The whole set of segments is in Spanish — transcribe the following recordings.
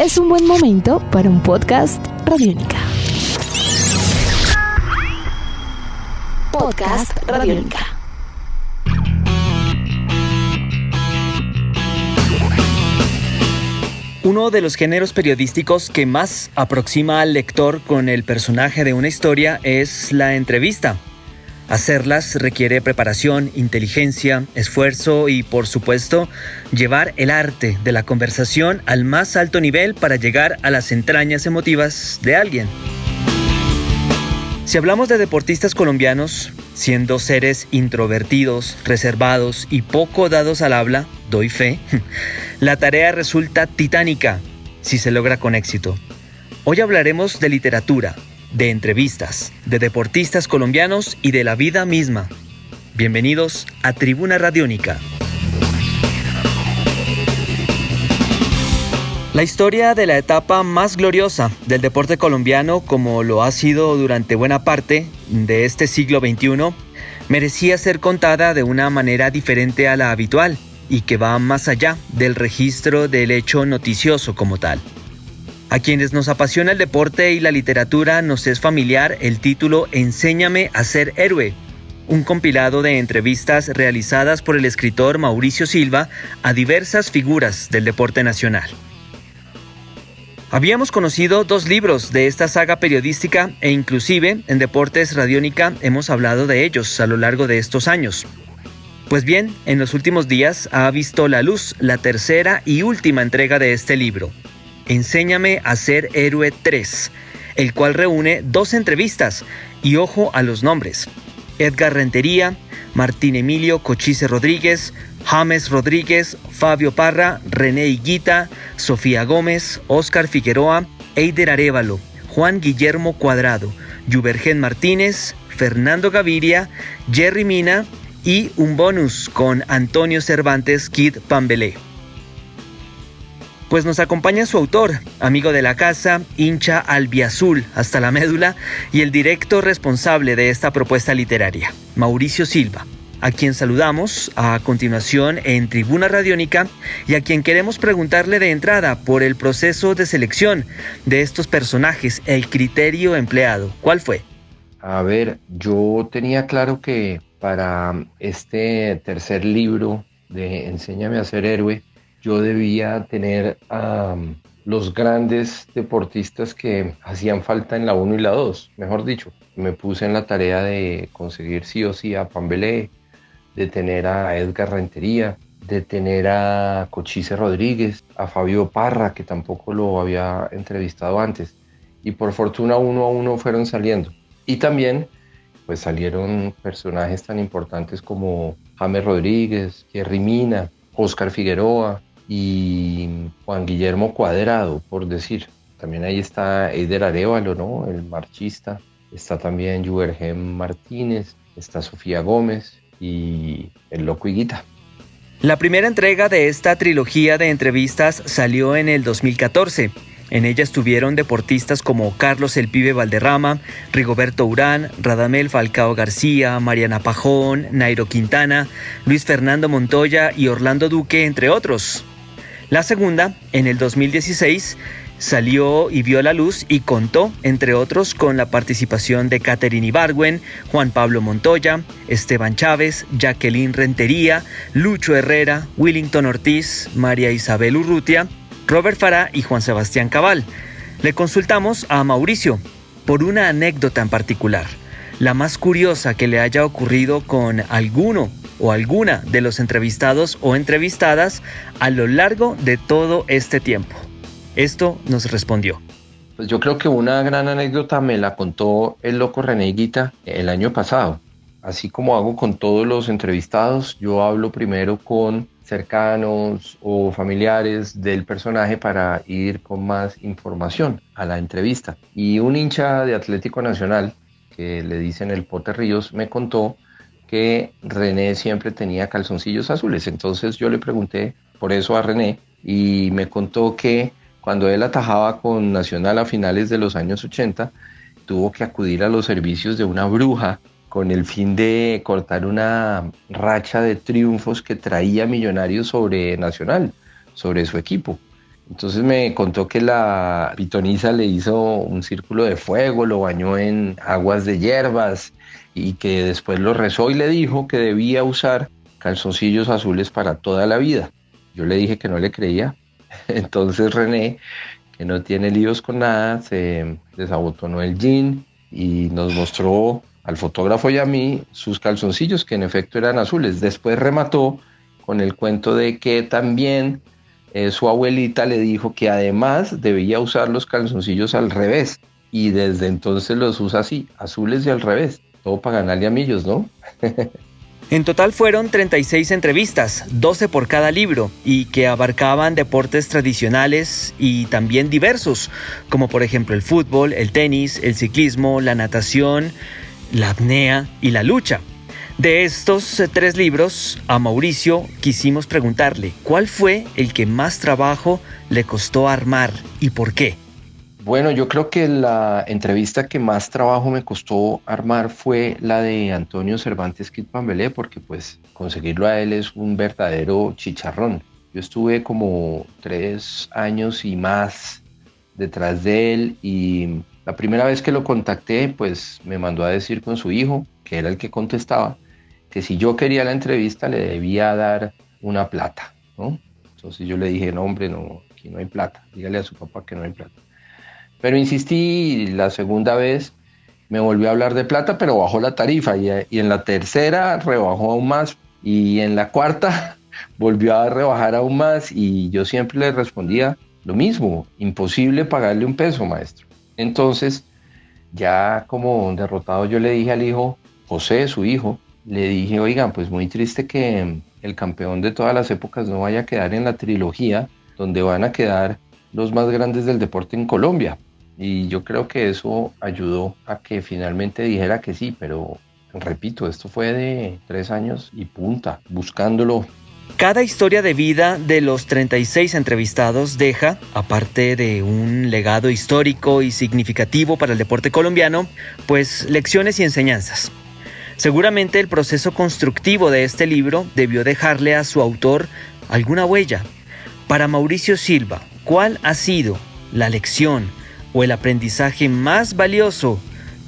es un buen momento para un podcast Radiónica. Podcast Radiónica. Uno de los géneros periodísticos que más aproxima al lector con el personaje de una historia es la entrevista. Hacerlas requiere preparación, inteligencia, esfuerzo y, por supuesto, llevar el arte de la conversación al más alto nivel para llegar a las entrañas emotivas de alguien. Si hablamos de deportistas colombianos, siendo seres introvertidos, reservados y poco dados al habla, doy fe, la tarea resulta titánica si se logra con éxito. Hoy hablaremos de literatura, de entrevistas, de deportistas colombianos y de la vida misma. Bienvenidos a Tribuna Radiónica. La historia de la etapa más gloriosa del deporte colombiano, como lo ha sido durante buena parte de este siglo XXI, merecía ser contada de una manera diferente a la habitual y que va más allá del registro del hecho noticioso como tal. A quienes nos apasiona el deporte y la literatura nos es familiar el título Enséñame a ser héroe, un compilado de entrevistas realizadas por el escritor Mauricio Silva a diversas figuras del deporte nacional. Habíamos conocido dos libros de esta saga periodística e inclusive en Deportes Radiónica hemos hablado de ellos a lo largo de estos años. Pues bien, en los últimos días ha visto la luz la tercera y última entrega de este libro, Enséñame a ser héroe 3, el cual reúne dos entrevistas y ojo a los nombres. Edgar Rentería, Martín Emilio Cochise Rodríguez, James Rodríguez, Fabio Parra, René Higuita, Sofía Gómez, Óscar Figueroa, Eider Arevalo, Juan Guillermo Cuadrado, Yubergen Martínez, Fernando Gaviria, Jerry Mina y un bonus con Antonio Cervantes Kid Pambelé pues nos acompaña su autor, amigo de la casa, hincha albiazul hasta la médula y el directo responsable de esta propuesta literaria, Mauricio Silva, a quien saludamos a continuación en Tribuna Radiónica y a quien queremos preguntarle de entrada por el proceso de selección de estos personajes, el criterio empleado. ¿Cuál fue? A ver, yo tenía claro que para este tercer libro de Enséñame a ser héroe, yo debía tener a los grandes deportistas que hacían falta en la 1 y la 2, mejor dicho. Me puse en la tarea de conseguir sí o sí a Pambelé, de tener a Edgar Rentería, de tener a Cochise Rodríguez, a Fabio Parra, que tampoco lo había entrevistado antes. Y por fortuna uno a uno fueron saliendo. Y también pues salieron personajes tan importantes como James Rodríguez, Jerry Mina, Oscar Figueroa, y Juan Guillermo Cuadrado, por decir. También ahí está Eider Arevalo, ¿no? El marchista. Está también Juergen Martínez, está Sofía Gómez y el Loco Higuita. La primera entrega de esta trilogía de entrevistas salió en el 2014. En ella estuvieron deportistas como Carlos El Pibe Valderrama, Rigoberto Urán, Radamel Falcao García, Mariana Pajón, Nairo Quintana, Luis Fernando Montoya y Orlando Duque, entre otros. La segunda, en el 2016, salió y vio la luz y contó, entre otros, con la participación de Catherine Ibargüen, Juan Pablo Montoya, Esteban Chávez, Jacqueline Rentería, Lucho Herrera, Willington Ortiz, María Isabel Urrutia, Robert Farah y Juan Sebastián Cabal. Le consultamos a Mauricio por una anécdota en particular, la más curiosa que le haya ocurrido con alguno o alguna de los entrevistados o entrevistadas a lo largo de todo este tiempo. Esto nos respondió. Pues yo creo que una gran anécdota me la contó el loco René Guita el año pasado. Así como hago con todos los entrevistados, yo hablo primero con cercanos o familiares del personaje para ir con más información a la entrevista. Y un hincha de Atlético Nacional, que le dicen el Pote Ríos, me contó que René siempre tenía calzoncillos azules. Entonces yo le pregunté por eso a René y me contó que cuando él atajaba con Nacional a finales de los años 80, tuvo que acudir a los servicios de una bruja con el fin de cortar una racha de triunfos que traía Millonarios sobre Nacional, sobre su equipo. Entonces me contó que la pitonisa le hizo un círculo de fuego, lo bañó en aguas de hierbas y que después lo rezó y le dijo que debía usar calzoncillos azules para toda la vida. Yo le dije que no le creía. Entonces René, que no tiene líos con nada, se desabotonó el jean y nos mostró al fotógrafo y a mí sus calzoncillos, que en efecto eran azules. Después remató con el cuento de que también eh, su abuelita le dijo que además debía usar los calzoncillos al revés. Y desde entonces los usa así, azules y al revés. Todo para ganarle a ¿no? En total fueron 36 entrevistas, 12 por cada libro, y que abarcaban deportes tradicionales y también diversos, como por ejemplo el fútbol, el tenis, el ciclismo, la natación, la apnea y la lucha. De estos eh, tres libros, a Mauricio quisimos preguntarle cuál fue el que más trabajo le costó armar y por qué. Bueno, yo creo que la entrevista que más trabajo me costó armar fue la de Antonio Cervantes Pambelé, porque pues conseguirlo a él es un verdadero chicharrón. Yo estuve como tres años y más detrás de él y la primera vez que lo contacté, pues me mandó a decir con su hijo, que era el que contestaba, que si yo quería la entrevista le debía dar una plata, ¿no? Entonces yo le dije, no hombre, no, aquí no hay plata, dígale a su papá que no hay plata. Pero insistí la segunda vez me volvió a hablar de plata, pero bajó la tarifa y, en la tercera rebajó aún más y en la cuarta volvió a rebajar aún más y yo siempre le respondía lo mismo, imposible pagarle un peso, maestro. Entonces, ya como derrotado yo le dije al hijo, José, su hijo, le dije, oigan, pues muy triste que el campeón de todas las épocas no vaya a quedar en la trilogía donde van a quedar los más grandes del deporte en Colombia. Y yo creo que eso ayudó a que finalmente dijera que sí, pero repito, esto fue de tres años y punta, buscándolo. Cada historia de vida de los 36 entrevistados deja, aparte de un legado histórico y significativo para el deporte colombiano, pues lecciones y enseñanzas. Seguramente el proceso constructivo de este libro debió dejarle a su autor alguna huella. Para Mauricio Silva, ¿cuál ha sido la lección, o el aprendizaje más valioso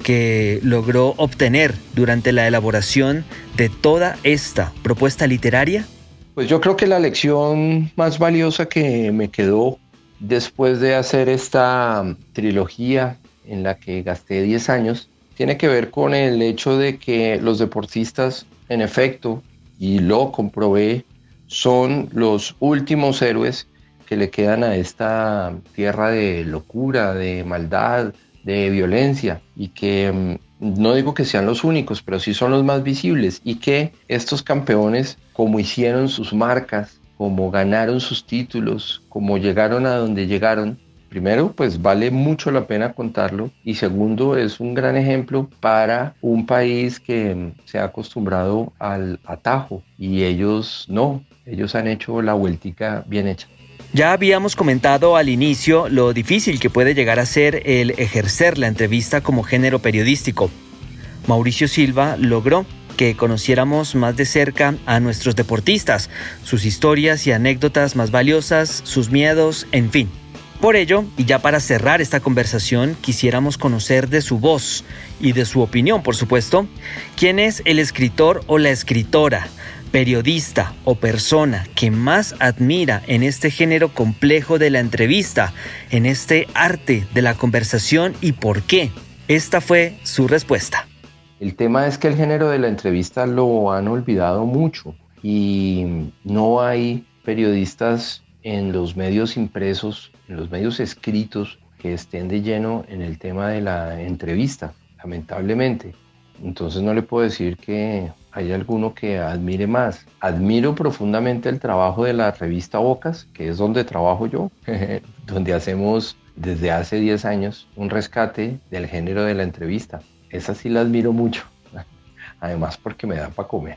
que logró obtener durante la elaboración de toda esta propuesta literaria? Pues yo creo que la lección más valiosa que me quedó después de hacer esta trilogía en la que gasté 10 años tiene que ver con el hecho de que los deportistas, en efecto, y lo comprobé, son los últimos héroes que le quedan a esta tierra de locura, de maldad, de violencia y que mm, no digo que sean los únicos, pero sí son los más visibles y que estos campeones, como hicieron sus marcas, como ganaron sus títulos, como llegaron a donde llegaron, primero, pues vale mucho la pena contarlo y segundo, es un gran ejemplo para un país que se ha acostumbrado al atajo y ellos no, ellos han hecho la vueltica bien hecha. Ya habíamos comentado al inicio lo difícil que puede llegar a ser el ejercer la entrevista como género periodístico. Mauricio Silva logró que conociéramos más de cerca a nuestros deportistas, sus historias y anécdotas más valiosas, sus miedos, en fin. Por ello, y ya para cerrar esta conversación, quisiéramos conocer de su voz y de su opinión, por supuesto, quién es el escritor o la escritora periodista o persona que más admira en este género complejo de la entrevista, en este arte de la conversación y por qué? Esta fue su respuesta. El tema es que el género de la entrevista lo han olvidado mucho y no hay periodistas en los medios impresos, en los medios escritos que estén de lleno en el tema de la entrevista, lamentablemente. Entonces no le puedo decir que ¿Hay alguno que admire más? Admiro profundamente el trabajo de la revista Bocas, que es donde trabajo yo, donde hacemos desde hace 10 años un rescate del género de la entrevista. Esa sí la admiro mucho, además porque me da para comer.